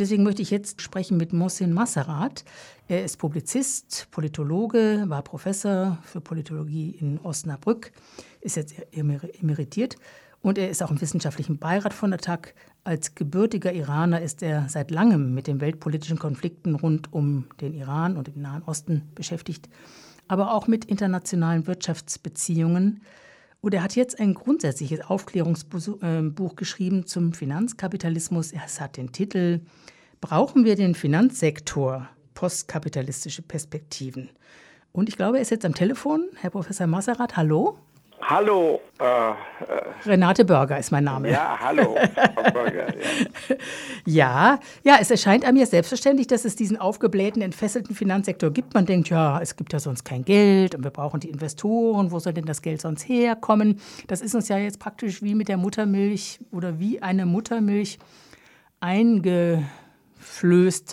Deswegen möchte ich jetzt sprechen mit Mohsin Masserat. Er ist Publizist, Politologe, war Professor für Politologie in Osnabrück, ist jetzt emeritiert und er ist auch im wissenschaftlichen Beirat von Attac. Als gebürtiger Iraner ist er seit langem mit den weltpolitischen Konflikten rund um den Iran und den Nahen Osten beschäftigt, aber auch mit internationalen Wirtschaftsbeziehungen. Und er hat jetzt ein grundsätzliches Aufklärungsbuch äh, geschrieben zum Finanzkapitalismus. Es hat den Titel Brauchen wir den Finanzsektor? Postkapitalistische Perspektiven. Und ich glaube, er ist jetzt am Telefon. Herr Professor Masserat, hallo. Hallo. Äh, äh, Renate Börger ist mein Name. Ja, hallo, Börger. Ja. ja. ja, es erscheint einem ja selbstverständlich, dass es diesen aufgeblähten, entfesselten Finanzsektor gibt. Man denkt, ja, es gibt ja sonst kein Geld und wir brauchen die Investoren. Wo soll denn das Geld sonst herkommen? Das ist uns ja jetzt praktisch wie mit der Muttermilch oder wie eine Muttermilch eingeflößt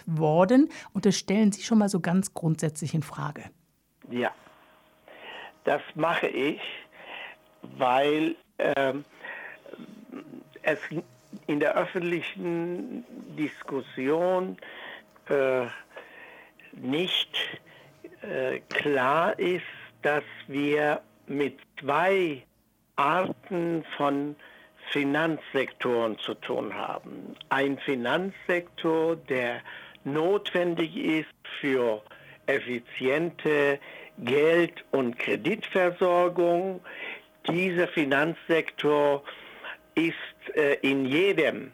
worden. Und das stellen Sie schon mal so ganz grundsätzlich in Frage. Ja, das mache ich weil ähm, es in der öffentlichen Diskussion äh, nicht äh, klar ist, dass wir mit zwei Arten von Finanzsektoren zu tun haben. Ein Finanzsektor, der notwendig ist für effiziente Geld- und Kreditversorgung, dieser Finanzsektor ist äh, in jedem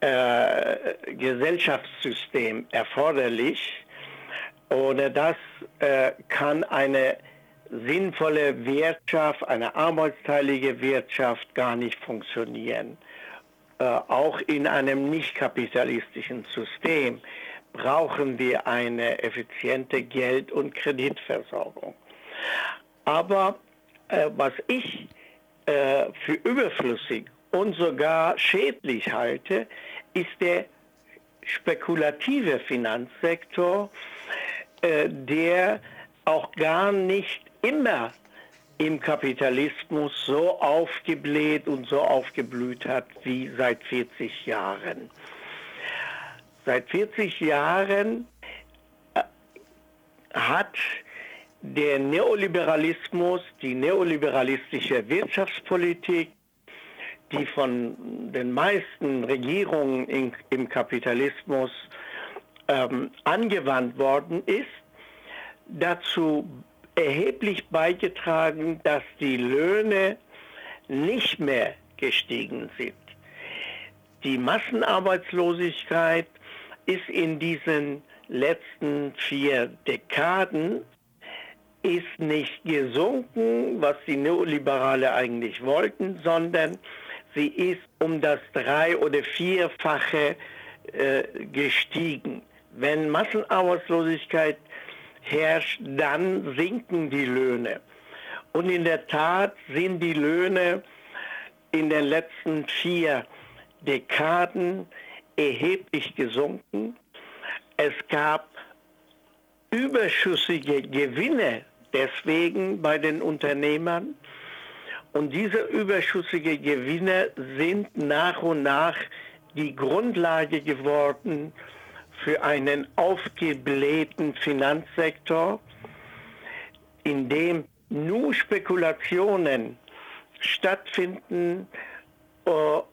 äh, Gesellschaftssystem erforderlich. Ohne das äh, kann eine sinnvolle Wirtschaft, eine arbeitsteilige Wirtschaft gar nicht funktionieren. Äh, auch in einem nicht kapitalistischen System brauchen wir eine effiziente Geld- und Kreditversorgung. Aber äh, was ich äh, für überflüssig und sogar schädlich halte, ist der spekulative Finanzsektor, äh, der auch gar nicht immer im Kapitalismus so aufgebläht und so aufgeblüht hat wie seit 40 Jahren. Seit 40 Jahren äh, hat der Neoliberalismus, die neoliberalistische Wirtschaftspolitik, die von den meisten Regierungen in, im Kapitalismus ähm, angewandt worden ist, dazu erheblich beigetragen, dass die Löhne nicht mehr gestiegen sind. Die Massenarbeitslosigkeit ist in diesen letzten vier Dekaden ist nicht gesunken, was die Neoliberale eigentlich wollten, sondern sie ist um das drei- oder vierfache äh, gestiegen. Wenn Massenarbeitslosigkeit herrscht, dann sinken die Löhne. Und in der Tat sind die Löhne in den letzten vier Dekaden erheblich gesunken. Es gab überschüssige Gewinne deswegen bei den Unternehmern. Und diese überschüssigen Gewinne sind nach und nach die Grundlage geworden für einen aufgeblähten Finanzsektor, in dem nur Spekulationen stattfinden äh,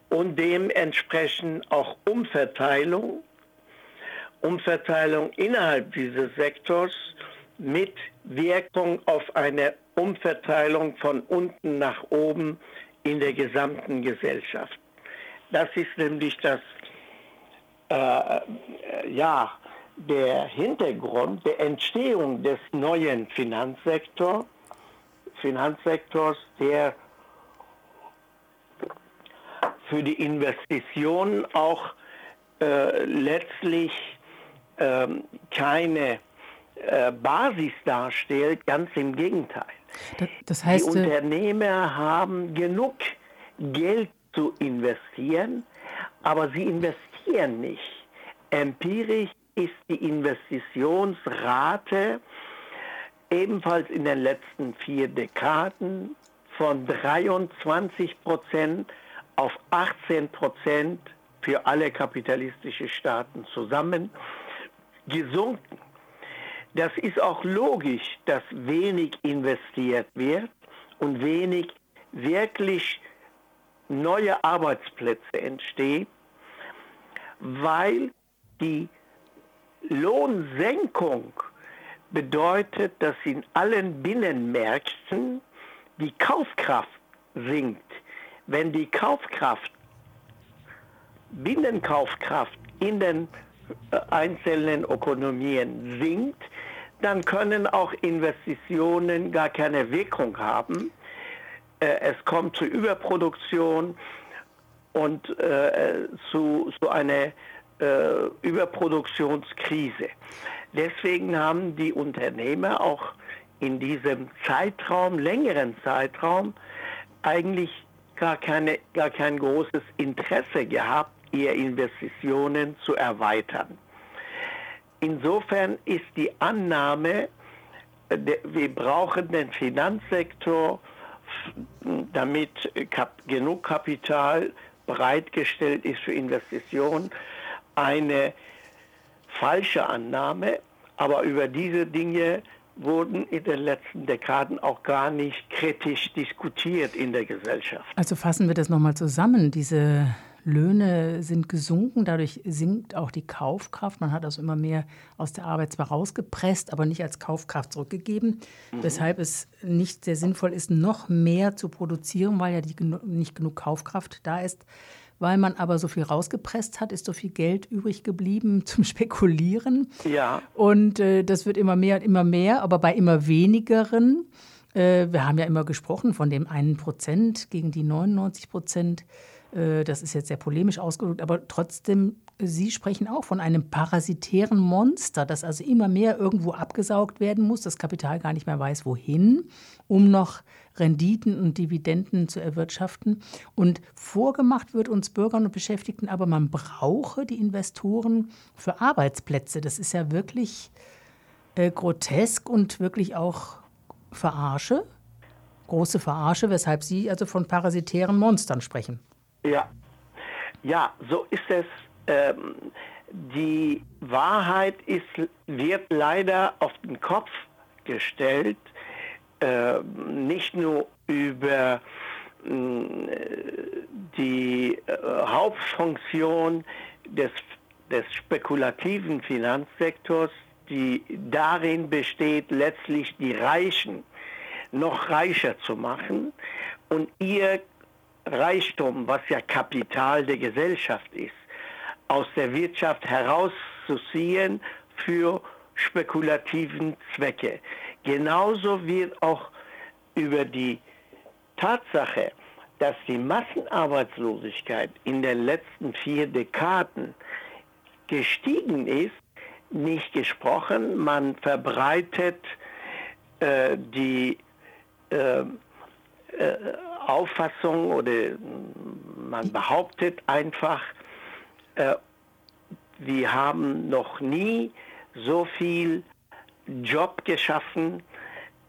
und dementsprechend auch Umverteilung, Umverteilung innerhalb dieses Sektors mit Wirkung auf eine Umverteilung von unten nach oben in der gesamten Gesellschaft. Das ist nämlich das, äh, ja, der Hintergrund der Entstehung des neuen Finanzsektors, Finanzsektors, der für die Investitionen auch äh, letztlich äh, keine äh, Basis darstellt, ganz im Gegenteil. Das heißt, die äh, Unternehmer haben genug Geld zu investieren, aber sie investieren nicht. Empirisch ist die Investitionsrate ebenfalls in den letzten vier Dekaden von 23 Prozent auf 18 Prozent für alle kapitalistischen Staaten zusammen gesunken. Das ist auch logisch, dass wenig investiert wird und wenig wirklich neue Arbeitsplätze entstehen, weil die Lohnsenkung bedeutet, dass in allen Binnenmärkten die Kaufkraft sinkt. Wenn die Kaufkraft, Binnenkaufkraft in den äh, einzelnen Ökonomien sinkt, dann können auch Investitionen gar keine Wirkung haben. Äh, es kommt zu Überproduktion und äh, zu, zu einer äh, Überproduktionskrise. Deswegen haben die Unternehmer auch in diesem Zeitraum, längeren Zeitraum, eigentlich gar, keine, gar kein großes Interesse gehabt, ihre Investitionen zu erweitern. Insofern ist die Annahme, wir brauchen den Finanzsektor, damit genug Kapital bereitgestellt ist für Investitionen, eine falsche Annahme, aber über diese Dinge wurden in den letzten Dekaden auch gar nicht kritisch diskutiert in der Gesellschaft. Also fassen wir das nochmal zusammen. Diese Löhne sind gesunken, dadurch sinkt auch die Kaufkraft. Man hat also immer mehr aus der Arbeit zwar rausgepresst, aber nicht als Kaufkraft zurückgegeben, mhm. weshalb es nicht sehr sinnvoll ist, noch mehr zu produzieren, weil ja die, nicht genug Kaufkraft da ist. Weil man aber so viel rausgepresst hat, ist so viel Geld übrig geblieben zum Spekulieren. Ja. Und äh, das wird immer mehr und immer mehr, aber bei immer wenigeren. Äh, wir haben ja immer gesprochen von dem einen Prozent gegen die 99 Prozent. Äh, das ist jetzt sehr polemisch ausgedrückt, aber trotzdem, Sie sprechen auch von einem parasitären Monster, das also immer mehr irgendwo abgesaugt werden muss, das Kapital gar nicht mehr weiß, wohin, um noch Renditen und Dividenden zu erwirtschaften. Und vorgemacht wird uns Bürgern und Beschäftigten, aber man brauche die Investoren für Arbeitsplätze. Das ist ja wirklich äh, grotesk und wirklich auch Verarsche, große Verarsche, weshalb Sie also von parasitären Monstern sprechen. Ja, ja, so ist es. Ähm, die Wahrheit ist, wird leider auf den Kopf gestellt, äh, nicht nur über äh, die äh, Hauptfunktion des, des spekulativen Finanzsektors, die darin besteht, letztlich die Reichen noch reicher zu machen und ihr Reichtum, was ja Kapital der Gesellschaft ist, aus der Wirtschaft herauszuziehen für spekulativen Zwecke. Genauso wird auch über die Tatsache, dass die Massenarbeitslosigkeit in den letzten vier Dekaden gestiegen ist, nicht gesprochen. Man verbreitet äh, die äh, äh, Auffassung oder man behauptet einfach, äh, wir haben noch nie so viel Job geschaffen,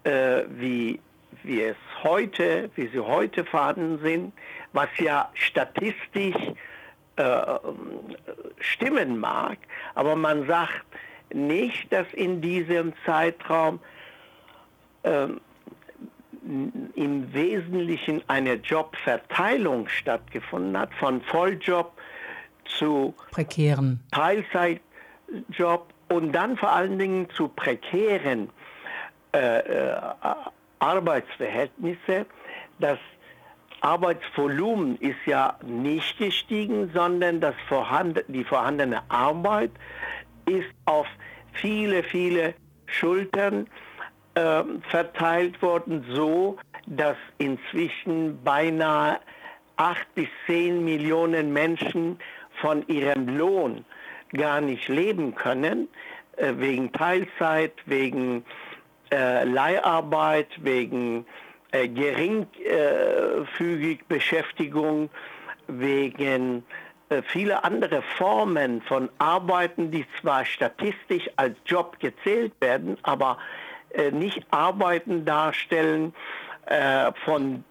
äh, wie, wie es heute, wie sie heute vorhanden sind, was ja statistisch äh, stimmen mag, aber man sagt nicht, dass in diesem Zeitraum ähm, im Wesentlichen eine Jobverteilung stattgefunden hat, von Volljob zu prekären Teilzeitjob und dann vor allen Dingen zu prekären äh, äh, Arbeitsverhältnisse. Das Arbeitsvolumen ist ja nicht gestiegen, sondern das vorhanden, die vorhandene Arbeit ist auf viele, viele Schultern äh, verteilt worden, so dass inzwischen beinahe acht bis zehn Millionen Menschen von ihrem Lohn gar nicht leben können, äh, wegen Teilzeit, wegen äh, Leiharbeit, wegen äh, geringfügig Beschäftigung, wegen äh, viele andere Formen von Arbeiten, die zwar statistisch als Job gezählt werden, aber äh, nicht Arbeiten darstellen, äh, von,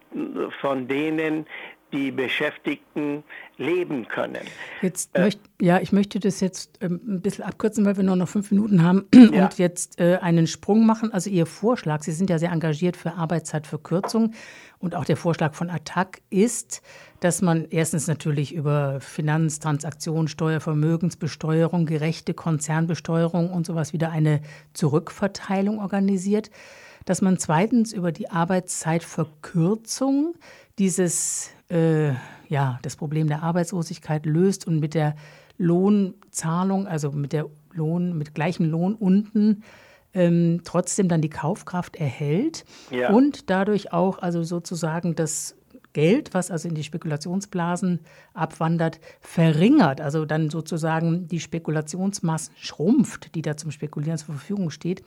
von denen die Beschäftigten leben können. Jetzt äh, möcht, ja, ich möchte das jetzt ähm, ein bisschen abkürzen, weil wir nur noch fünf Minuten haben ja. und jetzt äh, einen Sprung machen. Also Ihr Vorschlag, Sie sind ja sehr engagiert für Arbeitszeitverkürzung und auch der Vorschlag von ATTAC ist, dass man erstens natürlich über Finanztransaktionssteuer, Vermögensbesteuerung, gerechte Konzernbesteuerung und sowas wieder eine Zurückverteilung organisiert, dass man zweitens über die Arbeitszeitverkürzung dieses äh, ja, das Problem der Arbeitslosigkeit löst und mit der Lohnzahlung, also mit der Lohn, mit gleichem Lohn unten ähm, trotzdem dann die Kaufkraft erhält ja. und dadurch auch also sozusagen das Geld, was also in die Spekulationsblasen abwandert, verringert, also dann sozusagen die Spekulationsmassen schrumpft, die da zum Spekulieren zur Verfügung steht.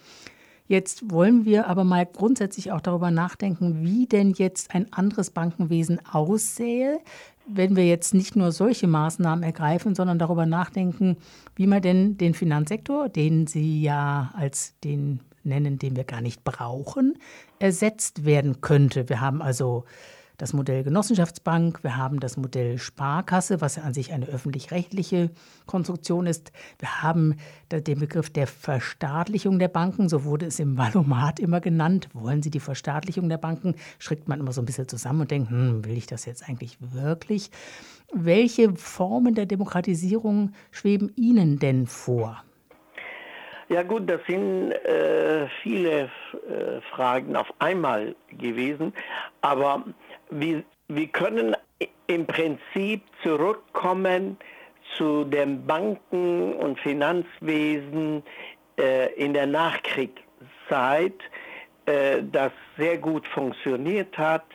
Jetzt wollen wir aber mal grundsätzlich auch darüber nachdenken, wie denn jetzt ein anderes Bankenwesen aussähe, wenn wir jetzt nicht nur solche Maßnahmen ergreifen, sondern darüber nachdenken, wie man denn den Finanzsektor, den Sie ja als den nennen, den wir gar nicht brauchen, ersetzt werden könnte. Wir haben also das Modell Genossenschaftsbank, wir haben das Modell Sparkasse, was ja an sich eine öffentlich-rechtliche Konstruktion ist. Wir haben den Begriff der Verstaatlichung der Banken, so wurde es im Valomat immer genannt. Wollen Sie die Verstaatlichung der Banken? Schrickt man immer so ein bisschen zusammen und denkt, hm, will ich das jetzt eigentlich wirklich? Welche Formen der Demokratisierung schweben Ihnen denn vor? Ja gut, das sind äh, viele äh, Fragen auf einmal gewesen, aber wir, wir können im Prinzip zurückkommen zu dem Banken- und Finanzwesen äh, in der Nachkriegszeit, äh, das sehr gut funktioniert hat,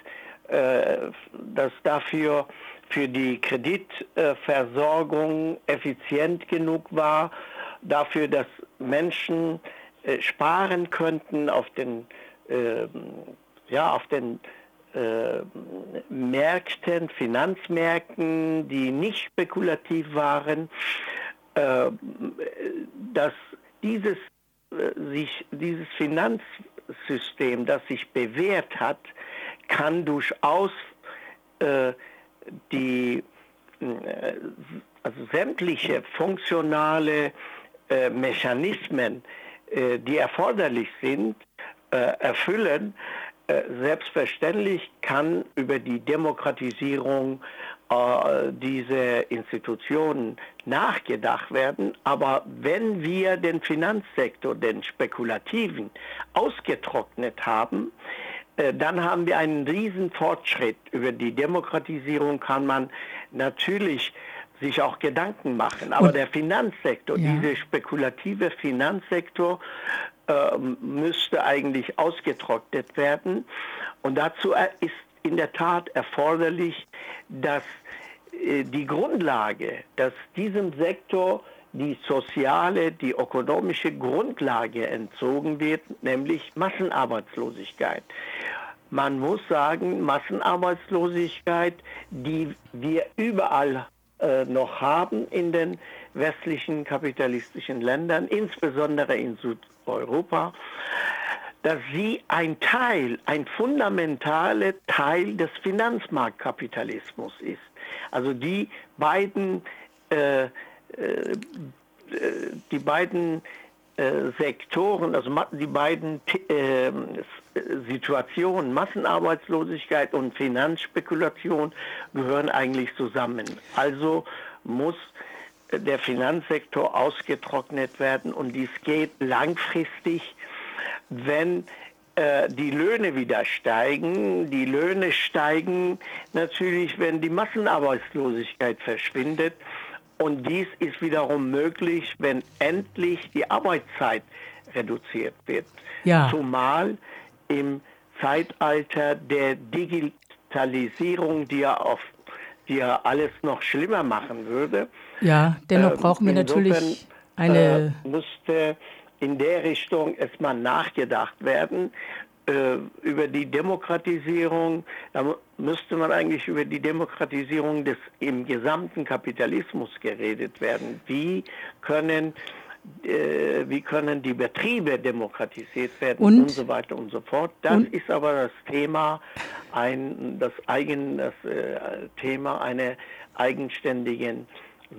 äh, das dafür für die Kreditversorgung effizient genug war, dafür, dass Menschen äh, sparen könnten auf den, ähm, ja, auf den äh, Märkten, Finanzmärkten, die nicht spekulativ waren, äh, dass dieses, äh, sich, dieses Finanzsystem, das sich bewährt hat, kann durchaus äh, die äh, also sämtliche funktionale äh, Mechanismen, die erforderlich sind, erfüllen, äh, selbstverständlich kann über die Demokratisierung äh, dieser Institutionen nachgedacht werden, aber wenn wir den Finanzsektor, den spekulativen, ausgetrocknet haben, äh, dann haben wir einen riesen Fortschritt. Über die Demokratisierung kann man natürlich sich auch Gedanken machen. Aber der Finanzsektor, ja. dieser spekulative Finanzsektor, äh, müsste eigentlich ausgetrocknet werden. Und dazu ist in der Tat erforderlich, dass äh, die Grundlage, dass diesem Sektor die soziale, die ökonomische Grundlage entzogen wird, nämlich Massenarbeitslosigkeit. Man muss sagen, Massenarbeitslosigkeit, die wir überall äh, noch haben in den westlichen kapitalistischen Ländern, insbesondere in Südeuropa, dass sie ein Teil, ein fundamentaler Teil des Finanzmarktkapitalismus ist. Also die beiden, äh, äh, die beiden äh, Sektoren, also die beiden äh, Situationen, Massenarbeitslosigkeit und Finanzspekulation, gehören eigentlich zusammen. Also muss der Finanzsektor ausgetrocknet werden und dies geht langfristig, wenn äh, die Löhne wieder steigen. Die Löhne steigen natürlich, wenn die Massenarbeitslosigkeit verschwindet. Und dies ist wiederum möglich, wenn endlich die Arbeitszeit reduziert wird. Ja. Zumal im Zeitalter der Digitalisierung, die ja auf die ja alles noch schlimmer machen würde. Ja, dennoch äh, brauchen wir natürlich eine. Äh, musste in der Richtung erstmal nachgedacht werden äh, über die Demokratisierung. Da müsste man eigentlich über die Demokratisierung des im gesamten Kapitalismus geredet werden. Wie können äh, wie können die Betriebe demokratisiert werden und, und so weiter und so fort. Das ist aber das Thema ein, das eigen, das äh, Thema einer eigenständigen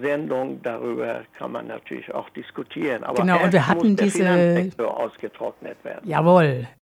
Sendung, darüber kann man natürlich auch diskutieren. Aber genau, und wir hatten muss der diese ausgetrocknet werden. Jawohl.